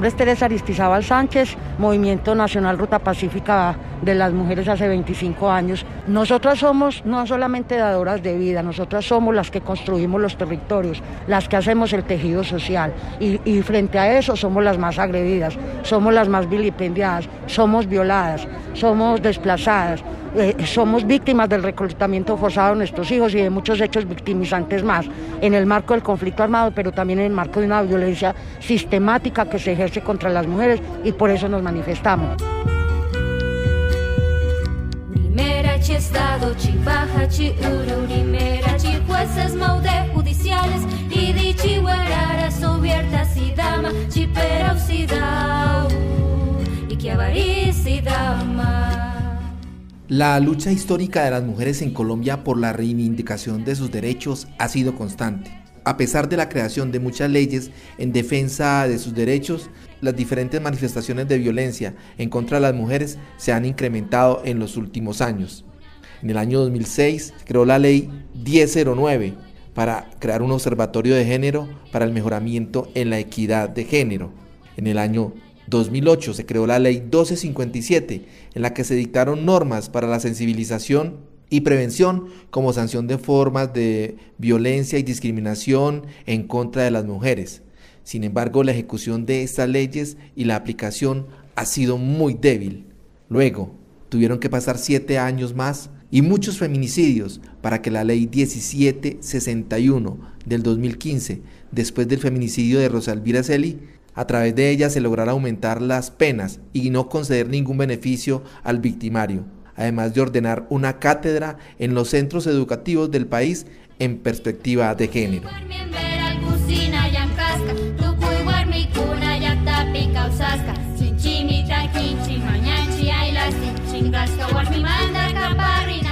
nombre es Teresa Aristizábal Sánchez, Movimiento Nacional Ruta Pacífica de las Mujeres hace 25 años. Nosotras somos no solamente dadoras de vida, nosotras somos las que construimos los territorios, las que hacemos el tejido social y, y frente a eso somos las más agredidas, somos las más vilipendiadas, somos violadas, somos desplazadas. Eh, somos víctimas del reclutamiento forzado de nuestros hijos y de muchos hechos victimizantes más, en el marco del conflicto armado, pero también en el marco de una violencia sistemática que se ejerce contra las mujeres y por eso nos manifestamos. maude judiciales, y dichi La lucha histórica de las mujeres en Colombia por la reivindicación de sus derechos ha sido constante. A pesar de la creación de muchas leyes en defensa de sus derechos, las diferentes manifestaciones de violencia en contra de las mujeres se han incrementado en los últimos años. En el año 2006 se creó la ley 1009 para crear un observatorio de género para el mejoramiento en la equidad de género. En el año 2008 se creó la ley 1257, en la que se dictaron normas para la sensibilización y prevención como sanción de formas de violencia y discriminación en contra de las mujeres. Sin embargo, la ejecución de estas leyes y la aplicación ha sido muy débil. Luego, tuvieron que pasar siete años más y muchos feminicidios para que la ley 1761 del 2015, después del feminicidio de Rosalvira Celi, a través de ella se logrará aumentar las penas y no conceder ningún beneficio al victimario, además de ordenar una cátedra en los centros educativos del país en perspectiva de género.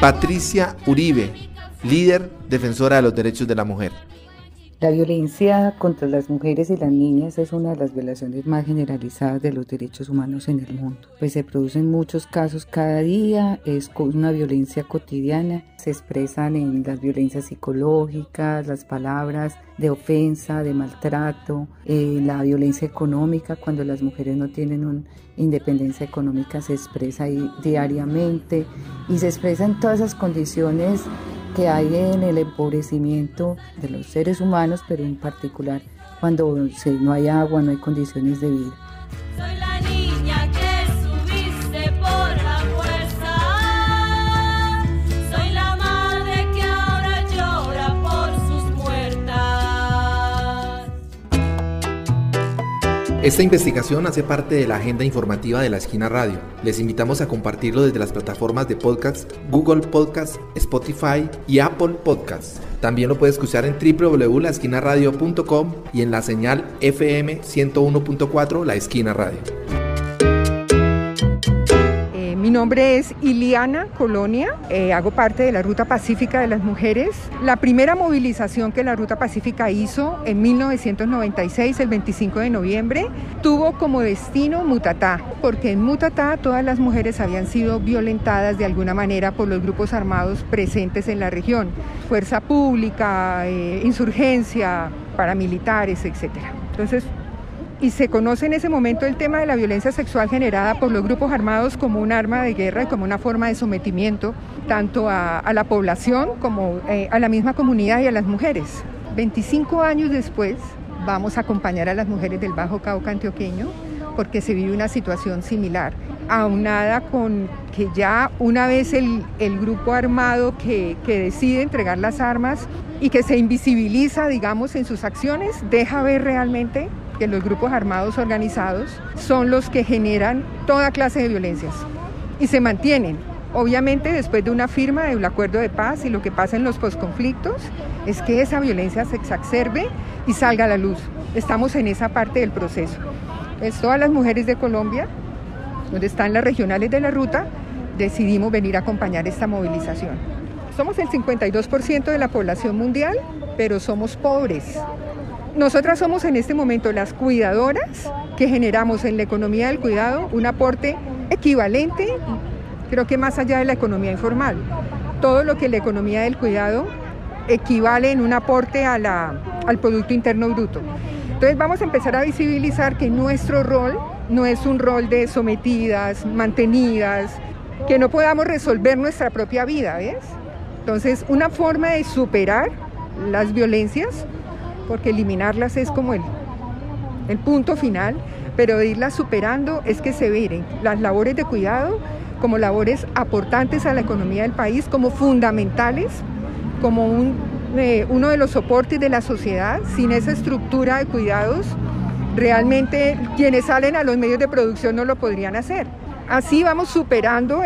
Patricia Uribe, líder defensora de los derechos de la mujer. La violencia contra las mujeres y las niñas es una de las violaciones más generalizadas de los derechos humanos en el mundo, pues se producen muchos casos cada día, es una violencia cotidiana, se expresan en las violencias psicológicas, las palabras de ofensa, de maltrato, eh, la violencia económica, cuando las mujeres no tienen una independencia económica se expresa diariamente y se expresa en todas esas condiciones que hay en el empobrecimiento de los seres humanos, pero en particular cuando no hay agua, no hay condiciones de vida. Esta investigación hace parte de la agenda informativa de la Esquina Radio. Les invitamos a compartirlo desde las plataformas de podcast Google Podcast, Spotify y Apple Podcast. También lo puedes escuchar en www.laesquinaradio.com y en la señal FM 101.4 La Esquina Radio. Nombre es Iliana Colonia, eh, hago parte de la Ruta Pacífica de las Mujeres. La primera movilización que la Ruta Pacífica hizo en 1996, el 25 de noviembre, tuvo como destino Mutatá, porque en Mutatá todas las mujeres habían sido violentadas de alguna manera por los grupos armados presentes en la región, fuerza pública, eh, insurgencia, paramilitares, etc. Entonces y se conoce en ese momento el tema de la violencia sexual generada por los grupos armados como un arma de guerra y como una forma de sometimiento tanto a, la población como eh, a la misma comunidad y a las mujeres. 25 años después vamos a acompañar a las mujeres del Bajo Cauca antioqueño porque se vive una situación similar, aunada con que ya una vez el, grupo armado que, que decide entregar las armas y que se invisibiliza, digamos, en sus acciones, deja ver realmente que los grupos armados organizados son los que generan toda clase de violencias y se mantienen. Obviamente después de una firma del acuerdo de paz y lo que pasa en los posconflictos es que esa violencia se exacerbe y salga a la luz. Estamos en esa parte del proceso. Es todas las mujeres de Colombia, donde están las regionales de la ruta, decidimos venir a acompañar esta movilización. Somos el 52% de la población mundial, pero somos pobres. Nosotras somos en este momento las cuidadoras que generamos en la economía del cuidado un aporte equivalente, creo que más allá de la economía informal. Todo lo que la economía del cuidado equivale en un aporte al Producto Interno Bruto. Entonces vamos a empezar a visibilizar que nuestro rol no es un rol de sometidas, mantenidas, que no podamos resolver nuestra propia vida, ¿ves? Entonces, una forma de superar las violencias, porque eliminarlas es como el, el punto final, pero irlas superando es que se veren las labores de cuidado como labores aportantes a la economía del país, como fundamentales, como un, eh, uno de los soportes de la sociedad. Sin esa estructura de cuidados, realmente quienes salen a los medios de producción no lo podrían hacer. Así vamos superando,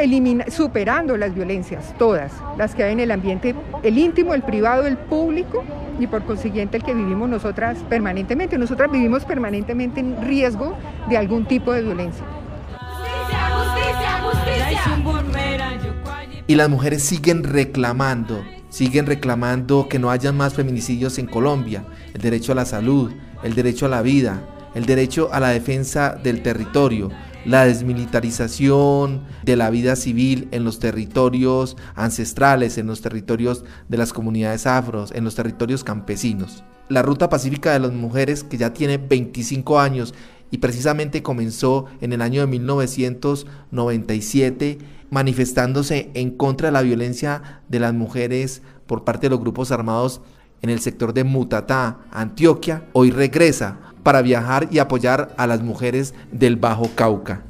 superando las violencias, todas, las que hay en el ambiente, el íntimo, el privado, el público y por consiguiente el que vivimos nosotras permanentemente. Nosotras vivimos permanentemente en riesgo de algún tipo de violencia. Y las mujeres siguen reclamando, siguen reclamando que no haya más feminicidios en Colombia, el derecho a la salud, el derecho a la vida, el derecho a la defensa del territorio, la desmilitarización de la vida civil en los territorios ancestrales, en los territorios de las comunidades afros, en los territorios campesinos. La Ruta Pacífica de las Mujeres, que ya tiene 25 años y precisamente comenzó en el año de 1997 manifestándose en contra de la violencia de las mujeres por parte de los grupos armados en el sector de Mutatá, Antioquia, hoy regresa para viajar y apoyar a las mujeres del Bajo Cauca.